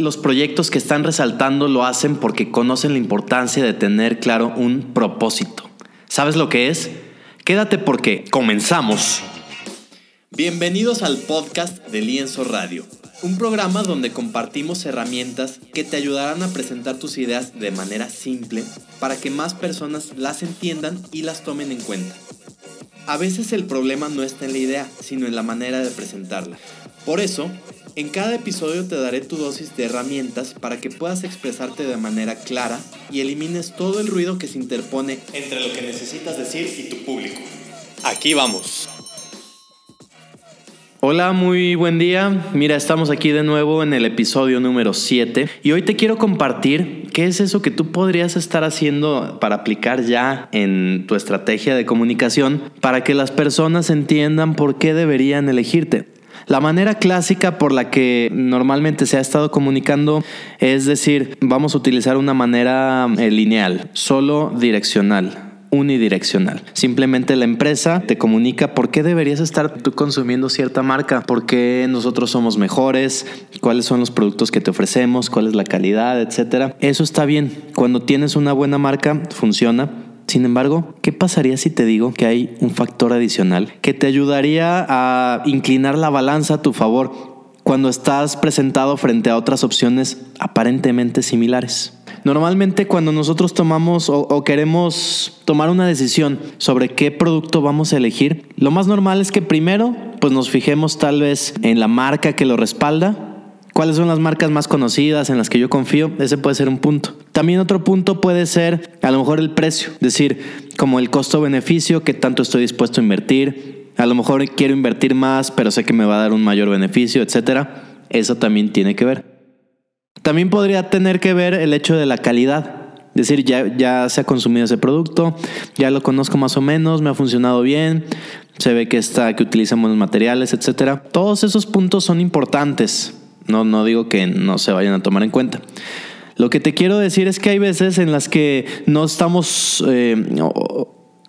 los proyectos que están resaltando lo hacen porque conocen la importancia de tener claro un propósito. ¿Sabes lo que es? Quédate porque comenzamos. Bienvenidos al podcast de Lienzo Radio, un programa donde compartimos herramientas que te ayudarán a presentar tus ideas de manera simple para que más personas las entiendan y las tomen en cuenta. A veces el problema no está en la idea, sino en la manera de presentarla. Por eso, en cada episodio te daré tu dosis de herramientas para que puedas expresarte de manera clara y elimines todo el ruido que se interpone entre lo que necesitas decir y tu público. Aquí vamos. Hola, muy buen día. Mira, estamos aquí de nuevo en el episodio número 7 y hoy te quiero compartir qué es eso que tú podrías estar haciendo para aplicar ya en tu estrategia de comunicación para que las personas entiendan por qué deberían elegirte. La manera clásica por la que normalmente se ha estado comunicando es decir, vamos a utilizar una manera eh, lineal, solo direccional unidireccional. Simplemente la empresa te comunica por qué deberías estar tú consumiendo cierta marca, por qué nosotros somos mejores, cuáles son los productos que te ofrecemos, cuál es la calidad, etcétera. Eso está bien. Cuando tienes una buena marca, funciona sin embargo, ¿qué pasaría si te digo que hay un factor adicional que te ayudaría a inclinar la balanza a tu favor cuando estás presentado frente a otras opciones aparentemente similares? Normalmente cuando nosotros tomamos o, queremos tomar una decisión sobre qué producto vamos a elegir, lo más normal es que primero pues nos fijemos tal vez en la marca que lo respalda cuáles son las marcas más conocidas en las que yo confío, ese puede ser un punto. También otro punto puede ser a lo mejor el precio, es decir, como el costo-beneficio, qué tanto estoy dispuesto a invertir. A lo mejor quiero invertir más, pero sé que me va a dar un mayor beneficio, etcétera. Eso también tiene que ver. También podría tener que ver el hecho de la calidad. Es decir, ya, ya se ha consumido ese producto, ya lo conozco más o menos, me ha funcionado bien, se ve que está, que utilizan buenos materiales, etcétera. Todos esos puntos son importantes no, no digo que no se vayan a tomar en cuenta. Lo que te quiero decir es que hay veces en las que no estamos eh,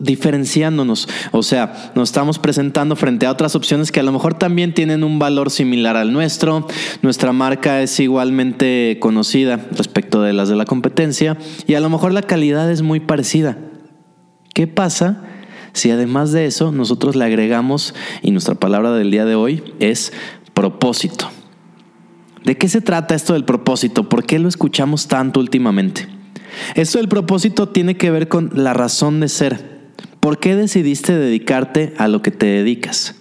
diferenciándonos, o sea, nos estamos presentando frente a otras opciones que a lo mejor también tienen un valor similar al nuestro, nuestra marca es igualmente conocida respecto de las de la competencia y a lo mejor la calidad es muy parecida. ¿Qué pasa si además de eso nosotros le agregamos, y nuestra palabra del día de hoy es propósito? ¿De qué se trata esto del propósito? ¿Por qué lo escuchamos tanto últimamente? Esto del propósito tiene que ver con la razón de ser. ¿Por qué decidiste dedicarte a lo que te dedicas?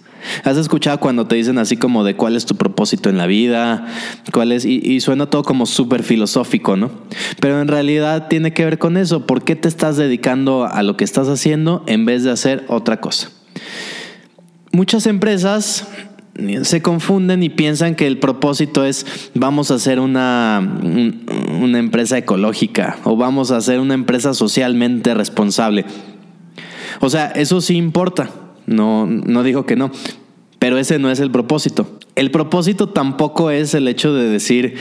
¿Has escuchado cuando te dicen así como de cuál es tu propósito en la vida? ¿Cuál es? Y, y suena todo como súper filosófico, ¿no? Pero en realidad tiene que ver con eso. ¿Por qué te estás dedicando a lo que estás haciendo en vez de hacer otra cosa? Muchas empresas se confunden y piensan que el propósito es vamos a hacer una, una empresa ecológica o vamos a hacer una empresa socialmente responsable. O sea, eso sí importa, no, no digo que no, pero ese no es el propósito. El propósito tampoco es el hecho de decir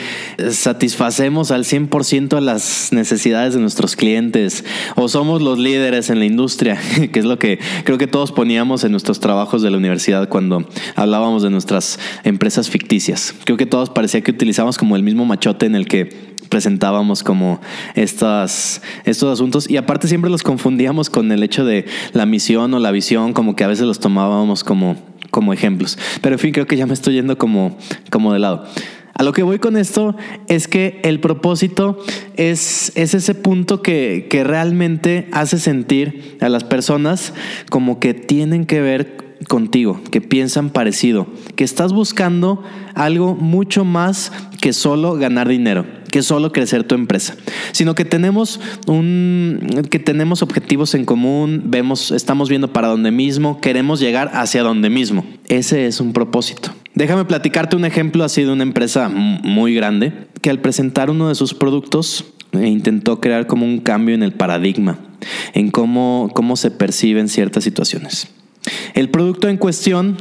satisfacemos al 100% a las necesidades de nuestros clientes o somos los líderes en la industria, que es lo que creo que todos poníamos en nuestros trabajos de la universidad cuando hablábamos de nuestras empresas ficticias. Creo que todos parecía que utilizábamos como el mismo machote en el que presentábamos como estas, estos asuntos y aparte siempre los confundíamos con el hecho de la misión o la visión, como que a veces los tomábamos como, como ejemplos. Pero en fin, creo que ya me estoy yendo como, como de lado. A lo que voy con esto es que el propósito es, es ese punto que, que realmente hace sentir a las personas como que tienen que ver contigo, que piensan parecido, que estás buscando algo mucho más que solo ganar dinero, que solo crecer tu empresa, sino que tenemos un que tenemos objetivos en común, vemos, estamos viendo para dónde mismo, queremos llegar hacia donde mismo. Ese es un propósito. Déjame platicarte un ejemplo así de una empresa muy grande que al presentar uno de sus productos eh, intentó crear como un cambio en el paradigma, en cómo, cómo se perciben ciertas situaciones. El producto en cuestión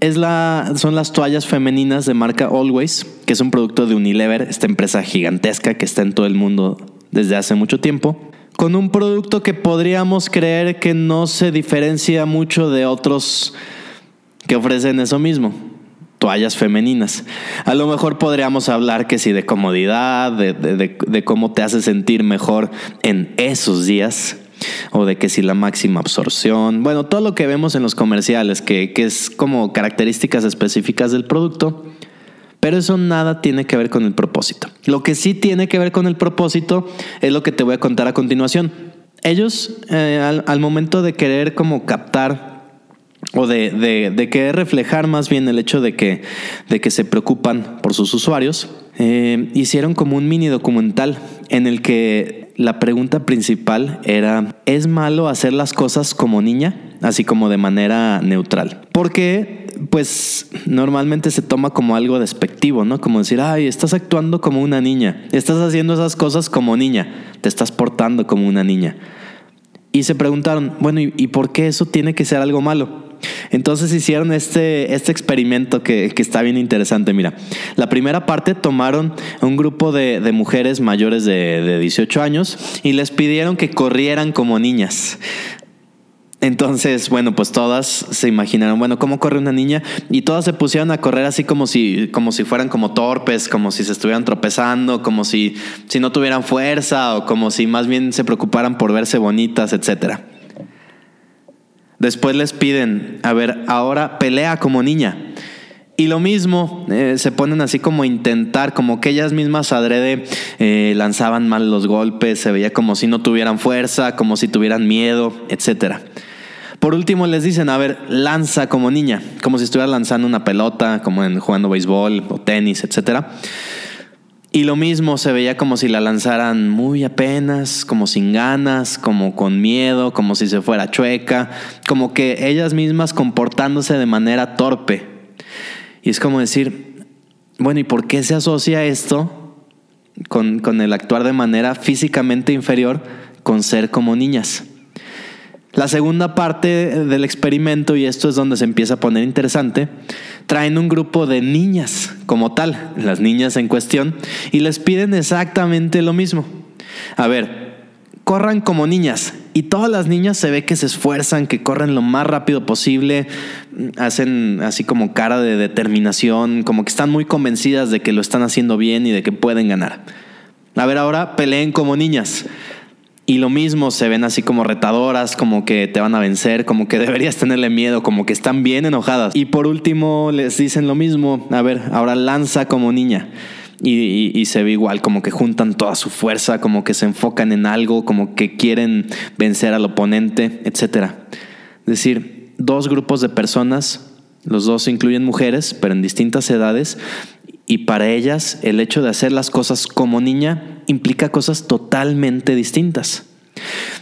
es la, son las toallas femeninas de marca Always, que es un producto de Unilever, esta empresa gigantesca que está en todo el mundo desde hace mucho tiempo, con un producto que podríamos creer que no se diferencia mucho de otros que ofrecen eso mismo. toallas femeninas. A lo mejor podríamos hablar que sí de comodidad, de, cómo te hace sentir mejor en esos días, o de que si la máxima absorción, bueno, todo lo que vemos en los comerciales, que, que es como características específicas del producto, pero eso nada tiene que ver con el propósito. Lo que sí tiene que ver con el propósito es lo que te voy a contar a continuación. Ellos, eh, al, momento de querer como captar o de, de, querer reflejar más bien el hecho de que, de que se preocupan por sus usuarios, eh, hicieron como un mini documental en el que la pregunta principal era, ¿es malo hacer las cosas como niña? Así como de manera neutral. Porque pues normalmente se toma como algo despectivo, ¿no? Como decir, ay, estás actuando como una niña, estás haciendo esas cosas como niña, te estás portando como una niña. Y se preguntaron, bueno, ¿y, por qué eso tiene que ser algo malo? Entonces hicieron este, este experimento que, está bien interesante. Mira, la primera parte tomaron un grupo de, mujeres mayores de, de 18 años y les pidieron que corrieran como niñas. Entonces, bueno, pues todas se imaginaron, bueno, ¿cómo corre una niña? Y todas se pusieron a correr así como si, como si fueran como torpes, como si se estuvieran tropezando, como si, si no tuvieran fuerza o como si más bien se preocuparan por verse bonitas, etc. Después les piden, a ver, ahora pelea como niña. Y lo mismo, eh, se ponen así como a intentar, como que ellas mismas adrede eh, lanzaban mal los golpes, se veía como si no tuvieran fuerza, como si tuvieran miedo, etcétera. Por último les dicen, a ver, lanza como niña, como si estuviera lanzando una pelota, como en jugando béisbol o tenis, etc. Y lo mismo se veía como si la lanzaran muy apenas, como sin ganas, como con miedo, como si se fuera chueca, como que ellas mismas comportándose de manera torpe. Y es como decir, bueno, ¿y por qué se asocia esto con, con el actuar de manera físicamente inferior con ser como niñas? La segunda parte del experimento, y esto es donde se empieza a poner interesante, traen un grupo de niñas como tal, las niñas en cuestión, y les piden exactamente lo mismo. A ver, corran como niñas. Y todas las niñas se ve que se esfuerzan, que corren lo más rápido posible, hacen así como cara de determinación, como que están muy convencidas de que lo están haciendo bien y de que pueden ganar. A ver, ahora peleen como niñas. Y lo mismo, se ven así como retadoras, como que te van a vencer, como que deberías tenerle miedo, como que están bien enojadas. Y por último les dicen lo mismo, a ver, ahora lanza como niña. Y, se ve igual, como que juntan toda su fuerza, como que se enfocan en algo, como que quieren vencer al oponente, etc. Es decir, dos grupos de personas, los dos incluyen mujeres, pero en distintas edades, y para ellas el hecho de hacer las cosas como niña implica cosas totalmente distintas.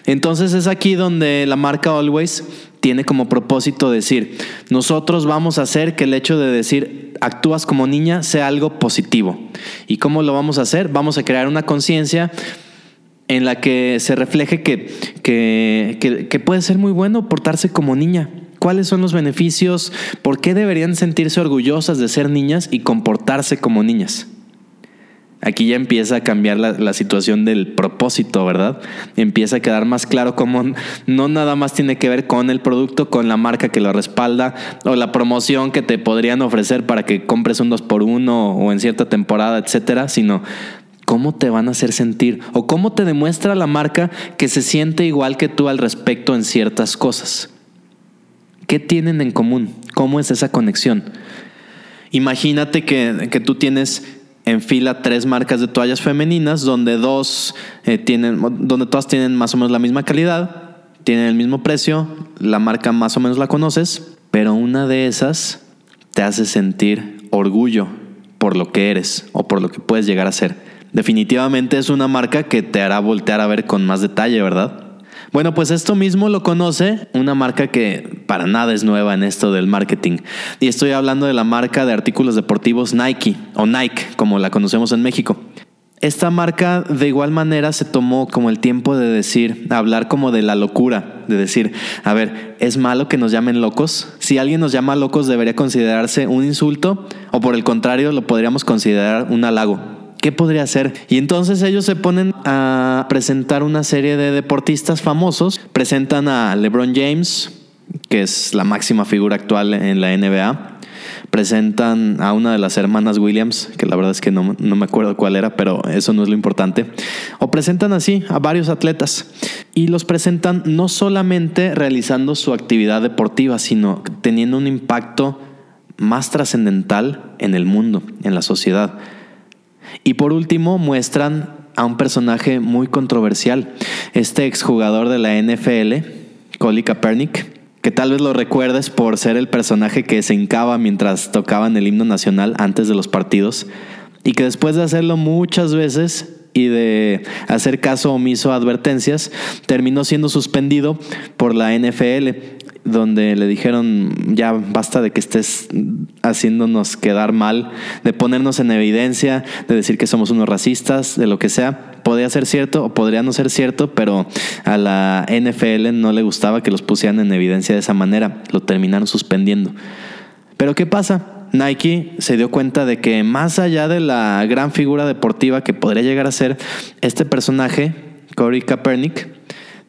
Entonces es aquí donde la marca Always tiene como propósito decir, nosotros vamos a hacer que el hecho de decir actúas como niña sea algo positivo. ¿Y cómo lo vamos a hacer? Vamos a crear una conciencia en la que se refleje que, que, que puede ser muy bueno portarse como niña ¿Cuáles son los beneficios? ¿Por qué deberían sentirse orgullosas de ser niñas y comportarse como niñas? Aquí ya empieza a cambiar la, situación del propósito, ¿verdad? Empieza a quedar más claro cómo no nada más tiene que ver con el producto, con la marca que lo respalda o la promoción que te podrían ofrecer para que compres un 2 por 1 o en cierta temporada, etcétera, sino cómo te van a hacer sentir o cómo te demuestra la marca que se siente igual que tú al respecto en ciertas cosas. ¿Qué tienen en común? ¿Cómo es esa conexión? Imagínate que, tú tienes en fila tres marcas de toallas femeninas donde dos eh, tienen, donde todas tienen más o menos la misma calidad, tienen el mismo precio, la marca más o menos la conoces, pero una de esas te hace sentir orgullo por lo que eres o por lo que puedes llegar a ser. Definitivamente es una marca que te hará voltear a ver con más detalle, ¿verdad? Bueno, pues esto mismo lo conoce una marca que para nada es nueva en esto del marketing. Y estoy hablando de la marca de artículos deportivos Nike o Nike, como la conocemos en México. Esta marca de igual manera se tomó como el tiempo de decir, hablar como de la locura, de decir, a ver, ¿es malo que nos llamen locos? Si alguien nos llama locos debería considerarse un insulto o por el contrario lo podríamos considerar un halago. ¿Qué podría ser? Y entonces ellos se ponen a presentar una serie de deportistas famosos. Presentan a LeBron James, que es la máxima figura actual en la NBA. presentan a una de las hermanas Williams, que la verdad es que no, no, me acuerdo cuál era, pero eso no es lo importante, o presentan así a varios atletas y los presentan no solamente realizando su actividad deportiva, sino teniendo un impacto más trascendental en el mundo, en la sociedad. Y por último, muestran a un personaje muy controversial, este exjugador de la NFL, Colin Kaepernick, que tal vez lo recuerdes por ser el personaje que se hincaba mientras tocaban el himno nacional antes de los partidos y que después de hacerlo muchas veces y de hacer caso omiso a advertencias, terminó siendo suspendido por la NFL donde le dijeron, ya basta de que estés haciéndonos quedar mal, de ponernos en evidencia, de decir que somos unos racistas, de lo que sea. Podría ser cierto o podría no ser cierto, pero a la NFL no le gustaba que los pusieran en evidencia de esa manera. Lo terminaron suspendiendo. Pero ¿qué pasa? Nike se dio cuenta de que más allá de la gran figura deportiva que podría llegar a ser este personaje, Corey Kaepernick,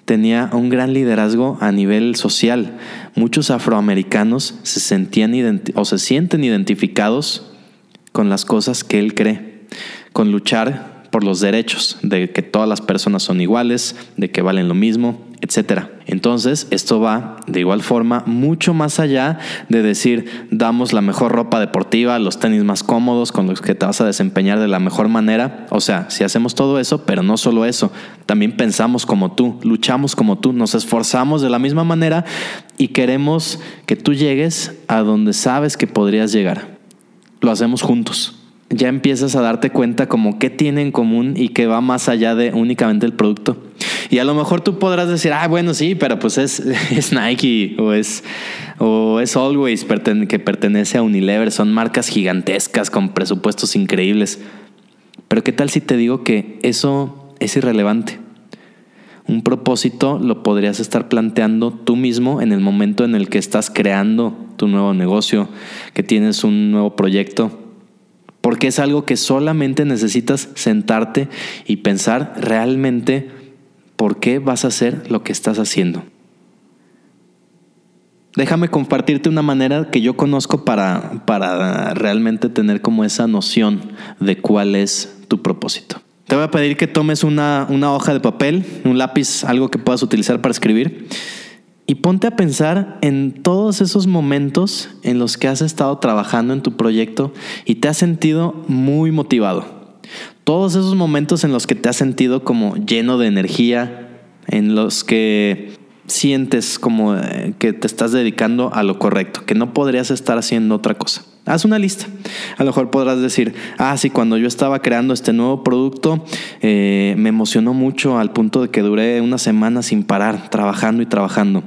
tenía un gran liderazgo a nivel social. Muchos afroamericanos se sentían o se sienten identificados con las cosas que él cree, con luchar por los derechos, de que todas las personas son iguales, de que valen lo mismo, etcétera. Entonces, esto va de igual forma mucho más allá de decir, damos la mejor ropa deportiva, los tenis más cómodos con los que te vas a desempeñar de la mejor manera. O sea, si hacemos todo eso, pero no solo eso, también pensamos como tú, luchamos como tú, nos esforzamos de la misma manera y queremos que tú llegues a donde sabes que podrías llegar. Lo hacemos juntos ya empiezas a darte cuenta como qué tiene en común y que va más allá de únicamente el producto. Y a lo mejor tú podrás decir, ah, bueno, sí, pero pues es, es Nike o es, o es Always que pertenece a Unilever. Son marcas gigantescas con presupuestos increíbles. Pero ¿qué tal si te digo que eso es irrelevante? Un propósito lo podrías estar planteando tú mismo en el momento en el que estás creando tu nuevo negocio, que tienes un nuevo proyecto porque es algo que solamente necesitas sentarte y pensar realmente por qué vas a hacer lo que estás haciendo. Déjame compartirte una manera que yo conozco para, para realmente tener como esa noción de cuál es tu propósito. Te voy a pedir que tomes una, una hoja de papel, un lápiz, algo que puedas utilizar para escribir y ponte a pensar en todos esos momentos en los que has estado trabajando en tu proyecto y te has sentido muy motivado. Todos esos momentos en los que te has sentido como lleno de energía, en los que sientes como eh, que te estás dedicando a lo correcto, que no podrías estar haciendo otra cosa. Haz una lista. A lo mejor podrás decir, ah, sí, cuando yo estaba creando este nuevo producto, eh, me emocionó mucho al punto de que duré una semana sin parar, trabajando y trabajando.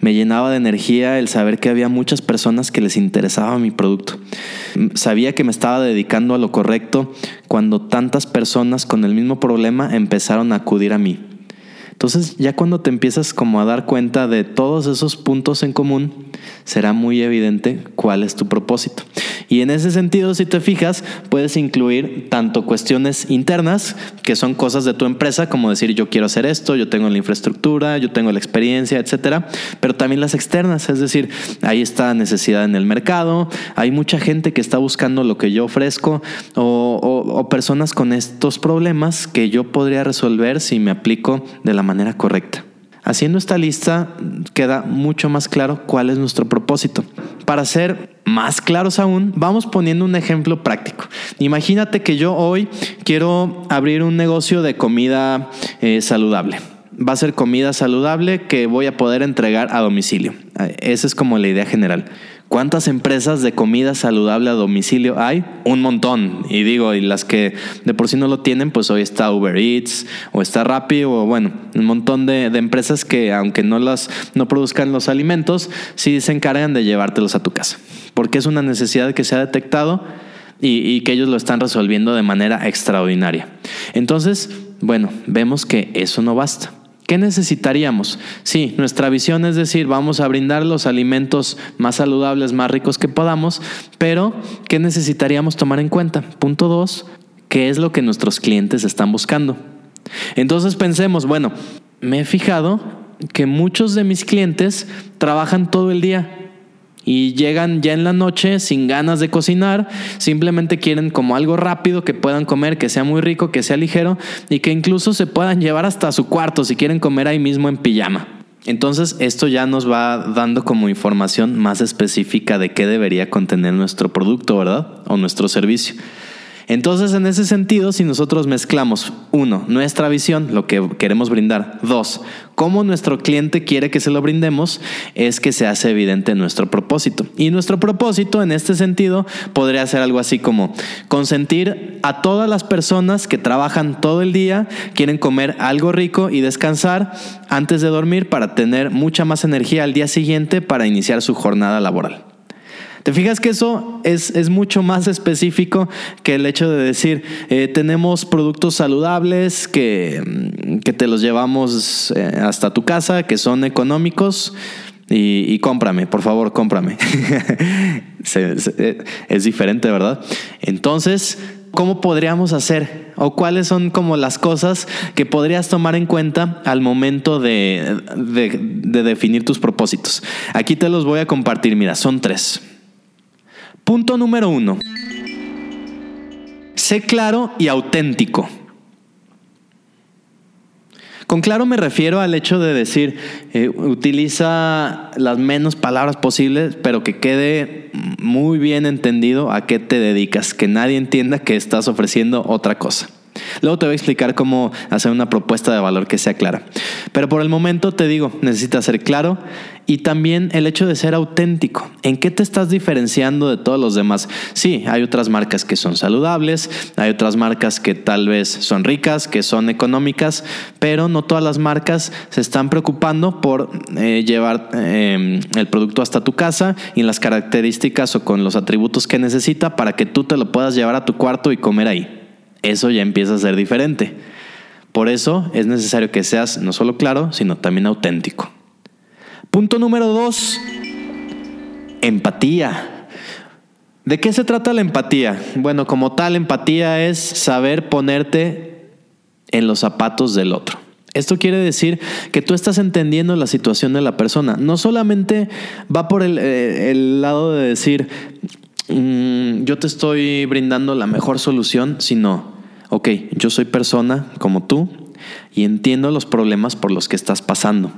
Me llenaba de energía el saber que había muchas personas que les interesaba mi producto. Sabía que me estaba dedicando a lo correcto cuando tantas personas con el mismo problema empezaron a acudir a mí. Entonces ya cuando te empiezas como a dar cuenta de todos esos puntos en común, será muy evidente cuál es tu propósito. Y en ese sentido, si te fijas, puedes incluir tanto cuestiones internas, que son cosas de tu empresa, como decir yo quiero hacer esto, yo tengo la infraestructura, yo tengo la experiencia, etcétera, pero también las externas, es decir, ahí está necesidad en el mercado, hay mucha gente que está buscando lo que yo ofrezco o, personas con estos problemas que yo podría resolver si me aplico de la manera correcta. Haciendo esta lista queda mucho más claro cuál es nuestro propósito. Para ser más claros aún, vamos poniendo un ejemplo práctico. Imagínate que yo hoy quiero abrir un negocio de comida eh, saludable. Va a ser comida saludable que voy a poder entregar a domicilio. Esa es como la idea general. ¿Cuántas empresas de comida saludable a domicilio hay? Un montón. Y digo, y las que de por sí no lo tienen, pues hoy está Uber Eats o está Rappi o bueno, un montón de, empresas que aunque no, las, no produzcan los alimentos, sí se encargan de llevártelos a tu casa. Porque es una necesidad que se ha detectado y, y que ellos lo están resolviendo de manera extraordinaria. Entonces, bueno, vemos que eso no basta. ¿Qué necesitaríamos? Sí, nuestra visión es decir, vamos a brindar los alimentos más saludables, más ricos que podamos, pero ¿qué necesitaríamos tomar en cuenta? Punto dos, ¿qué es lo que nuestros clientes están buscando? Entonces pensemos, bueno, me he fijado que muchos de mis clientes trabajan todo el día y llegan ya en la noche sin ganas de cocinar, simplemente quieren como algo rápido que puedan comer, que sea muy rico, que sea ligero y que incluso se puedan llevar hasta su cuarto si quieren comer ahí mismo en pijama. Entonces esto ya nos va dando como información más específica de qué debería contener nuestro producto, ¿verdad? O nuestro servicio. Entonces, en ese sentido, si nosotros mezclamos, uno, nuestra visión, lo que queremos brindar, dos, cómo nuestro cliente quiere que se lo brindemos, es que se hace evidente nuestro propósito. Y nuestro propósito, en este sentido, podría ser algo así como consentir a todas las personas que trabajan todo el día, quieren comer algo rico y descansar antes de dormir para tener mucha más energía al día siguiente para iniciar su jornada laboral. ¿Te fijas que eso es, mucho más específico que el hecho de decir, eh, tenemos productos saludables que, mm, que, te los llevamos eh, hasta tu casa, que son económicos? Y, cómprame, por favor, cómprame. Eh, es diferente, ¿verdad? Entonces, ¿cómo podríamos hacer? ¿O cuáles son como las cosas que podrías tomar en cuenta al momento de, de definir tus propósitos? Aquí te los voy a compartir, mira, son tres. Punto número uno. Sé claro y auténtico. Con claro me refiero al hecho de decir, eh, utiliza las menos palabras posibles, pero que quede muy bien entendido a qué te dedicas, que nadie entienda que estás ofreciendo otra cosa. Luego te voy a explicar cómo hacer una propuesta de valor que sea clara. Pero por el momento te digo, necesitas ser claro y también el hecho de ser auténtico. ¿En qué te estás diferenciando de todos los demás? Sí, hay otras marcas que son saludables, hay otras marcas que tal vez son ricas, que son económicas, pero no todas las marcas se están preocupando por eh, llevar em, el producto hasta tu casa y en las características o con los atributos que necesita para que tú te lo puedas llevar a tu cuarto y comer ahí eso ya empieza a ser diferente. Por eso es necesario que seas no solo claro, sino también auténtico. Punto número dos, empatía. ¿De qué se trata la empatía? Bueno, como tal, empatía es saber ponerte en los zapatos del otro. Esto quiere decir que tú estás entendiendo la situación de la persona. No solamente va por el, eh, lado de decir, mm, yo te estoy brindando la mejor solución, sino ok, yo soy persona como tú y entiendo los problemas por los que estás pasando.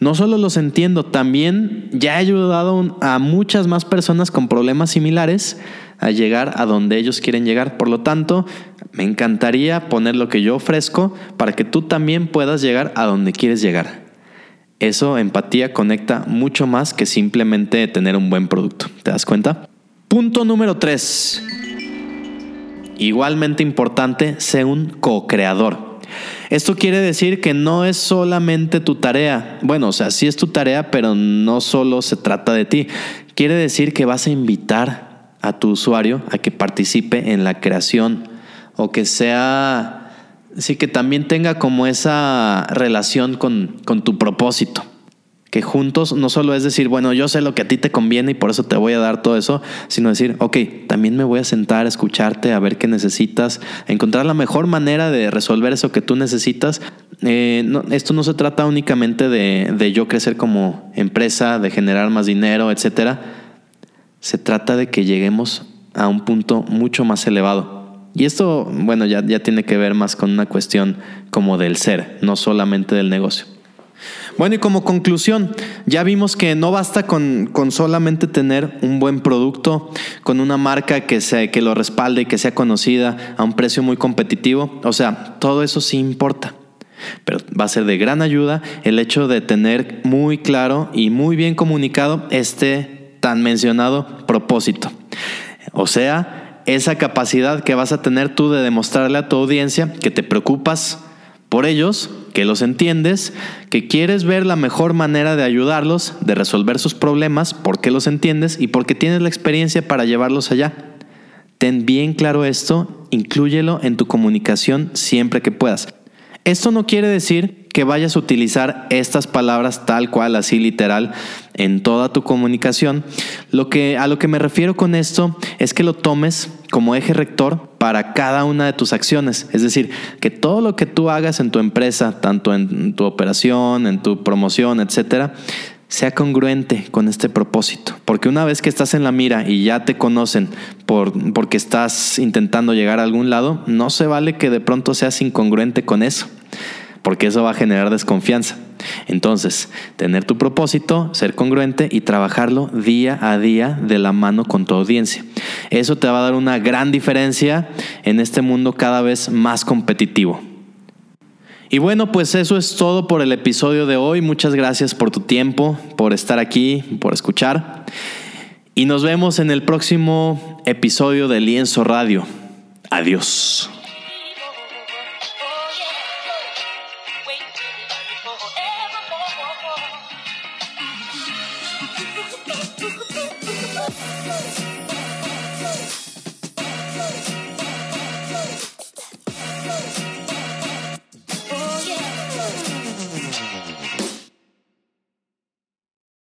No solo los entiendo, también ya he ayudado a muchas más personas con problemas similares a llegar a donde ellos quieren llegar. Por lo tanto, me encantaría poner lo que yo ofrezco para que tú también puedas llegar a donde quieres llegar. Eso, empatía, conecta mucho más que simplemente tener un buen producto. ¿Te das cuenta? Punto número 3 Igualmente importante, sé un co-creador. Esto quiere decir que no es solamente tu tarea. Bueno, o sea, sí es tu tarea, pero no solo se trata de ti. Quiere decir que vas a invitar a tu usuario a que participe en la creación o que sea, sí, que también tenga como esa relación con, con tu propósito que juntos no solo es decir, bueno, yo sé lo que a ti te conviene y por eso te voy a dar todo eso, sino decir, ok, también me voy a sentar a escucharte, a ver qué necesitas, encontrar la mejor manera de resolver eso que tú necesitas. Eh, esto no se trata únicamente de, de yo crecer como empresa, de generar más dinero, etcétera. Se trata de que lleguemos a un punto mucho más elevado. Y esto, bueno, ya, ya tiene que ver más con una cuestión como del ser, no solamente del negocio. Bueno, y como conclusión, ya vimos que no basta con, solamente tener un buen producto, con una marca que, que lo respalde y que sea conocida a un precio muy competitivo. O sea, todo eso sí importa. Pero va a ser de gran ayuda el hecho de tener muy claro y muy bien comunicado este tan mencionado propósito. O sea, esa capacidad que vas a tener tú de demostrarle a tu audiencia que te preocupas por ellos, que los entiendes, que quieres ver la mejor manera de ayudarlos, de resolver sus problemas, porque los entiendes y porque tienes la experiencia para llevarlos allá. Ten bien claro esto, inclúyelo en tu comunicación siempre que puedas. Esto no quiere decir que vayas a utilizar estas palabras tal cual, así literal, en toda tu comunicación. Lo que, a lo que me refiero con esto es que lo tomes como eje rector para cada una de tus acciones. Es decir, que todo lo que tú hagas en tu empresa, tanto en tu operación, en tu promoción, etcétera, sea congruente con este propósito. Porque una vez que estás en la mira y ya te conocen por, porque estás intentando llegar a algún lado, no se vale que de pronto seas incongruente con eso, porque eso va a generar desconfianza. Entonces, tener tu propósito, ser congruente y trabajarlo día a día de la mano con tu audiencia. Eso te va a dar una gran diferencia en este mundo cada vez más competitivo. Y bueno, pues eso es todo por el episodio de hoy. Muchas gracias por tu tiempo, por estar aquí, por escuchar. Y nos vemos en el próximo episodio de Lienzo Radio. Adiós.